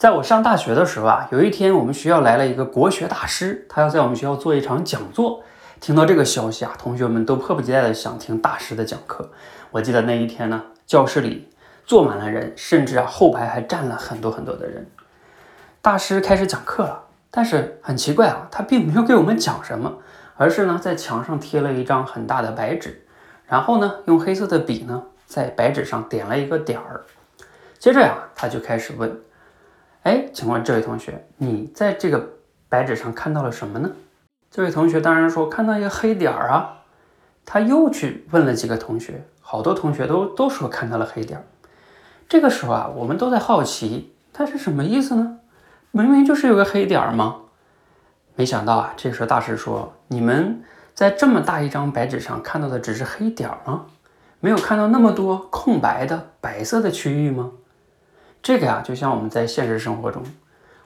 在我上大学的时候啊，有一天我们学校来了一个国学大师，他要在我们学校做一场讲座。听到这个消息啊，同学们都迫不及待的想听大师的讲课。我记得那一天呢，教室里坐满了人，甚至啊后排还站了很多很多的人。大师开始讲课了，但是很奇怪啊，他并没有给我们讲什么，而是呢在墙上贴了一张很大的白纸，然后呢用黑色的笔呢在白纸上点了一个点儿。接着呀，他就开始问。哎，请问这位同学，你在这个白纸上看到了什么呢？这位同学当然说看到一个黑点儿啊。他又去问了几个同学，好多同学都都说看到了黑点儿。这个时候啊，我们都在好奇，他是什么意思呢？明明就是有个黑点儿吗？没想到啊，这时候大师说：“你们在这么大一张白纸上看到的只是黑点儿吗？没有看到那么多空白的白色的区域吗？”这个呀，就像我们在现实生活中，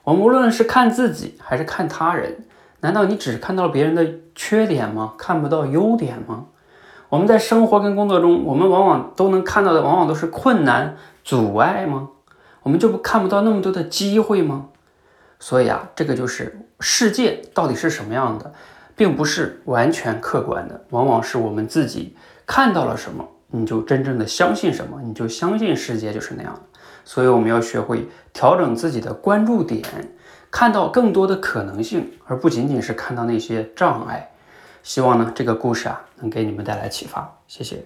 我们无论是看自己还是看他人，难道你只看到别人的缺点吗？看不到优点吗？我们在生活跟工作中，我们往往都能看到的，往往都是困难、阻碍吗？我们就不看不到那么多的机会吗？所以啊，这个就是世界到底是什么样的，并不是完全客观的，往往是我们自己看到了什么，你就真正的相信什么，你就相信世界就是那样的。所以我们要学会调整自己的关注点，看到更多的可能性，而不仅仅是看到那些障碍。希望呢这个故事啊能给你们带来启发。谢谢。